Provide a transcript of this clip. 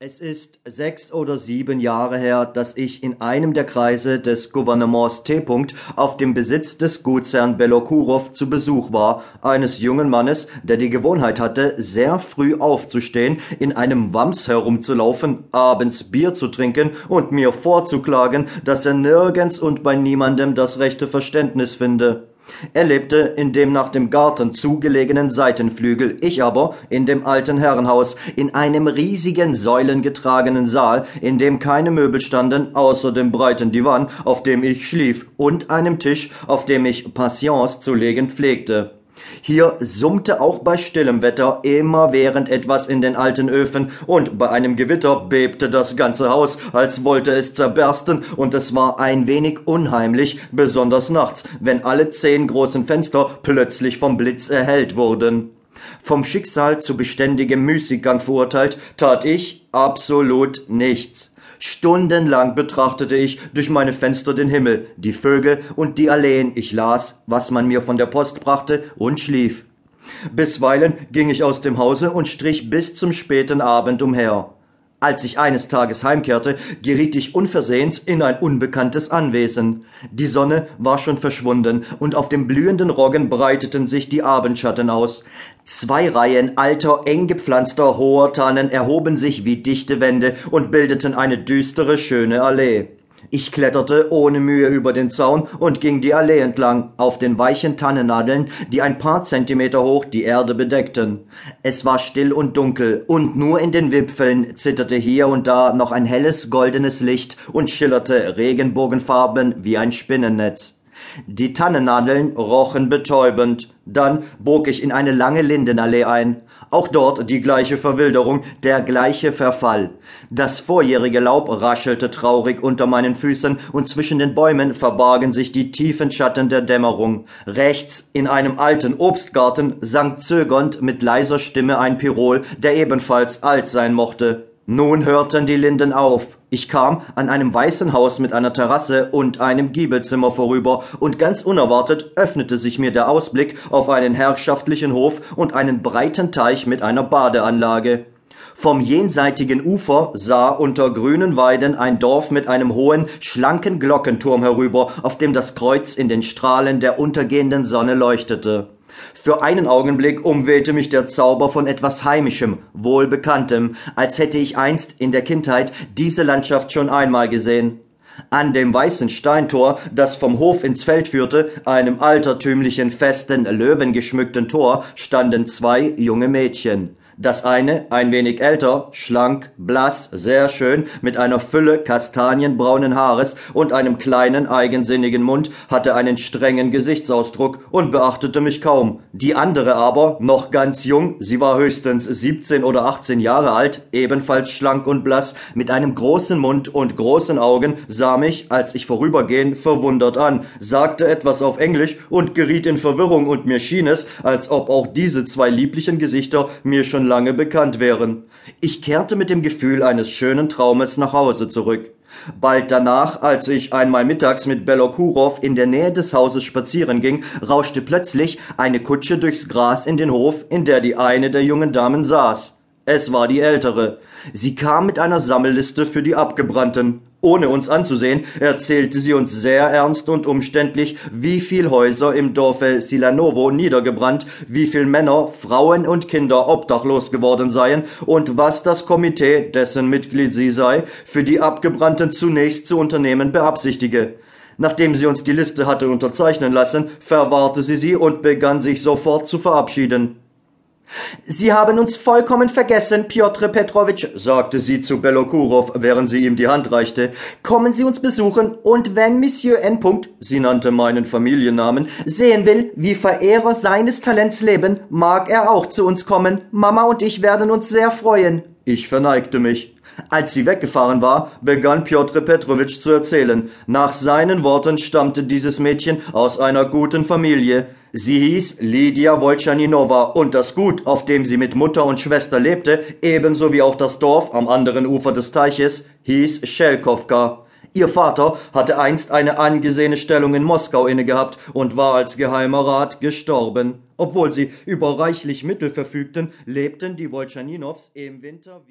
Es ist sechs oder sieben Jahre her, dass ich in einem der Kreise des Gouvernements T. auf dem Besitz des Gutsherrn Belokurow zu Besuch war, eines jungen Mannes, der die Gewohnheit hatte, sehr früh aufzustehen, in einem Wams herumzulaufen, abends Bier zu trinken und mir vorzuklagen, dass er nirgends und bei niemandem das rechte Verständnis finde. Er lebte in dem nach dem Garten zugelegenen Seitenflügel, ich aber in dem alten Herrenhaus, in einem riesigen säulengetragenen Saal, in dem keine Möbel standen, außer dem breiten Divan, auf dem ich schlief, und einem Tisch, auf dem ich Patience zu legen pflegte. Hier summte auch bei stillem Wetter immerwährend etwas in den alten Öfen, und bei einem Gewitter bebte das ganze Haus, als wollte es zerbersten, und es war ein wenig unheimlich, besonders nachts, wenn alle zehn großen Fenster plötzlich vom Blitz erhellt wurden. Vom Schicksal zu beständigem Müßiggang verurteilt, tat ich absolut nichts. Stundenlang betrachtete ich durch meine Fenster den Himmel, die Vögel und die Alleen, ich las, was man mir von der Post brachte, und schlief. Bisweilen ging ich aus dem Hause und strich bis zum späten Abend umher. Als ich eines Tages heimkehrte, geriet ich unversehens in ein unbekanntes Anwesen. Die Sonne war schon verschwunden, und auf dem blühenden Roggen breiteten sich die Abendschatten aus. Zwei Reihen alter, eng gepflanzter hoher Tannen erhoben sich wie dichte Wände und bildeten eine düstere, schöne Allee. Ich kletterte ohne Mühe über den Zaun und ging die Allee entlang, auf den weichen Tannennadeln, die ein paar Zentimeter hoch die Erde bedeckten. Es war still und dunkel, und nur in den Wipfeln zitterte hier und da noch ein helles goldenes Licht und schillerte Regenbogenfarben wie ein Spinnennetz. Die Tannennadeln rochen betäubend. Dann bog ich in eine lange Lindenallee ein. Auch dort die gleiche Verwilderung, der gleiche Verfall. Das vorjährige Laub raschelte traurig unter meinen Füßen und zwischen den Bäumen verbargen sich die tiefen Schatten der Dämmerung. Rechts in einem alten Obstgarten sang zögernd mit leiser Stimme ein Pirol, der ebenfalls alt sein mochte. Nun hörten die Linden auf. Ich kam an einem weißen Haus mit einer Terrasse und einem Giebelzimmer vorüber, und ganz unerwartet öffnete sich mir der Ausblick auf einen herrschaftlichen Hof und einen breiten Teich mit einer Badeanlage. Vom jenseitigen Ufer sah unter grünen Weiden ein Dorf mit einem hohen, schlanken Glockenturm herüber, auf dem das Kreuz in den Strahlen der untergehenden Sonne leuchtete. Für einen Augenblick umwehte mich der Zauber von etwas Heimischem, Wohlbekanntem, als hätte ich einst in der Kindheit diese Landschaft schon einmal gesehen. An dem weißen Steintor, das vom Hof ins Feld führte, einem altertümlichen, festen, löwengeschmückten Tor, standen zwei junge Mädchen. Das eine, ein wenig älter, schlank, blass, sehr schön, mit einer Fülle kastanienbraunen Haares und einem kleinen, eigensinnigen Mund, hatte einen strengen Gesichtsausdruck und beachtete mich kaum. Die andere aber, noch ganz jung, sie war höchstens 17 oder 18 Jahre alt, ebenfalls schlank und blass, mit einem großen Mund und großen Augen, sah mich, als ich vorübergehen, verwundert an, sagte etwas auf Englisch und geriet in Verwirrung und mir schien es, als ob auch diese zwei lieblichen Gesichter mir schon lange bekannt wären. Ich kehrte mit dem Gefühl eines schönen Traumes nach Hause zurück. Bald danach, als ich einmal mittags mit Belokurov in der Nähe des Hauses spazieren ging, rauschte plötzlich eine Kutsche durchs Gras in den Hof, in der die eine der jungen Damen saß. Es war die ältere. Sie kam mit einer Sammelliste für die Abgebrannten. Ohne uns anzusehen, erzählte sie uns sehr ernst und umständlich, wie viel Häuser im Dorfe Silanovo niedergebrannt, wie viel Männer, Frauen und Kinder obdachlos geworden seien und was das Komitee, dessen Mitglied sie sei, für die Abgebrannten zunächst zu unternehmen beabsichtige. Nachdem sie uns die Liste hatte unterzeichnen lassen, verwahrte sie sie und begann sich sofort zu verabschieden. Sie haben uns vollkommen vergessen, Piotr Petrowitsch, sagte sie zu Belokurov, während sie ihm die Hand reichte. Kommen Sie uns besuchen, und wenn Monsieur N. sie nannte meinen Familiennamen, sehen will, wie Verehrer seines Talents leben, mag er auch zu uns kommen. Mama und ich werden uns sehr freuen. Ich verneigte mich. Als sie weggefahren war, begann Piotr Petrowitsch zu erzählen. Nach seinen Worten stammte dieses Mädchen aus einer guten Familie. Sie hieß Lydia Wolchaninowa und das Gut, auf dem sie mit Mutter und Schwester lebte, ebenso wie auch das Dorf am anderen Ufer des Teiches, hieß Schelkowka. Ihr Vater hatte einst eine angesehene Stellung in Moskau innegehabt und war als geheimer Rat gestorben. Obwohl sie über reichlich Mittel verfügten, lebten die Wolchaninows im Winter